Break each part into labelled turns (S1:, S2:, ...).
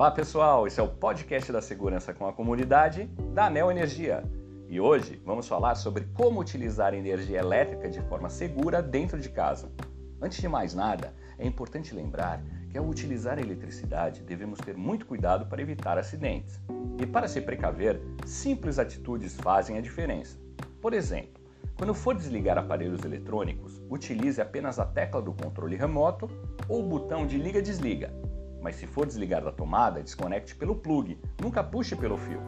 S1: Olá pessoal, esse é o podcast da segurança com a comunidade da Anel Energia. E hoje vamos falar sobre como utilizar energia elétrica de forma segura dentro de casa. Antes de mais nada, é importante lembrar que ao utilizar a eletricidade devemos ter muito cuidado para evitar acidentes. E para se precaver, simples atitudes fazem a diferença. Por exemplo, quando for desligar aparelhos eletrônicos, utilize apenas a tecla do controle remoto ou o botão de liga-desliga. Mas se for desligar da tomada, desconecte pelo plug, nunca puxe pelo fio.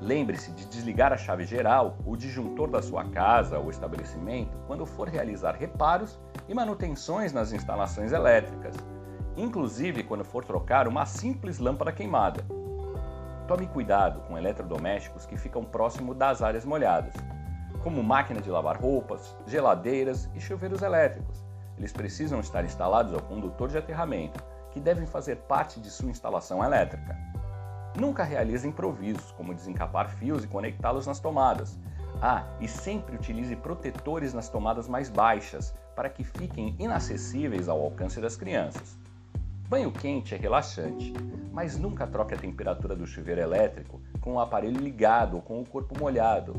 S1: Lembre-se de desligar a chave geral, o disjuntor da sua casa ou estabelecimento quando for realizar reparos e manutenções nas instalações elétricas, inclusive quando for trocar uma simples lâmpada queimada. Tome cuidado com eletrodomésticos que ficam próximo das áreas molhadas como máquina de lavar roupas, geladeiras e chuveiros elétricos. Eles precisam estar instalados ao condutor de aterramento, que devem fazer parte de sua instalação elétrica. Nunca realize improvisos, como desencapar fios e conectá-los nas tomadas. Ah, e sempre utilize protetores nas tomadas mais baixas, para que fiquem inacessíveis ao alcance das crianças. Banho quente é relaxante, mas nunca troque a temperatura do chuveiro elétrico com o aparelho ligado ou com o corpo molhado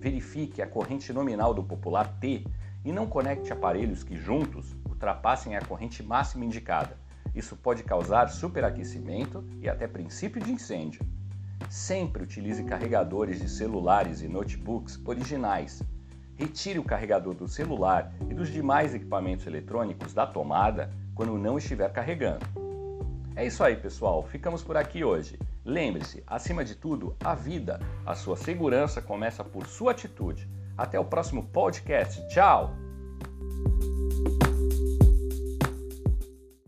S1: verifique a corrente nominal do popular T e não conecte aparelhos que juntos ultrapassem a corrente máxima indicada. Isso pode causar superaquecimento e até princípio de incêndio. Sempre utilize carregadores de celulares e notebooks originais. Retire o carregador do celular e dos demais equipamentos eletrônicos da tomada quando não estiver carregando. É isso aí, pessoal. Ficamos por aqui hoje. Lembre-se, acima de tudo, a vida, a sua segurança começa por sua atitude. Até o próximo podcast. Tchau!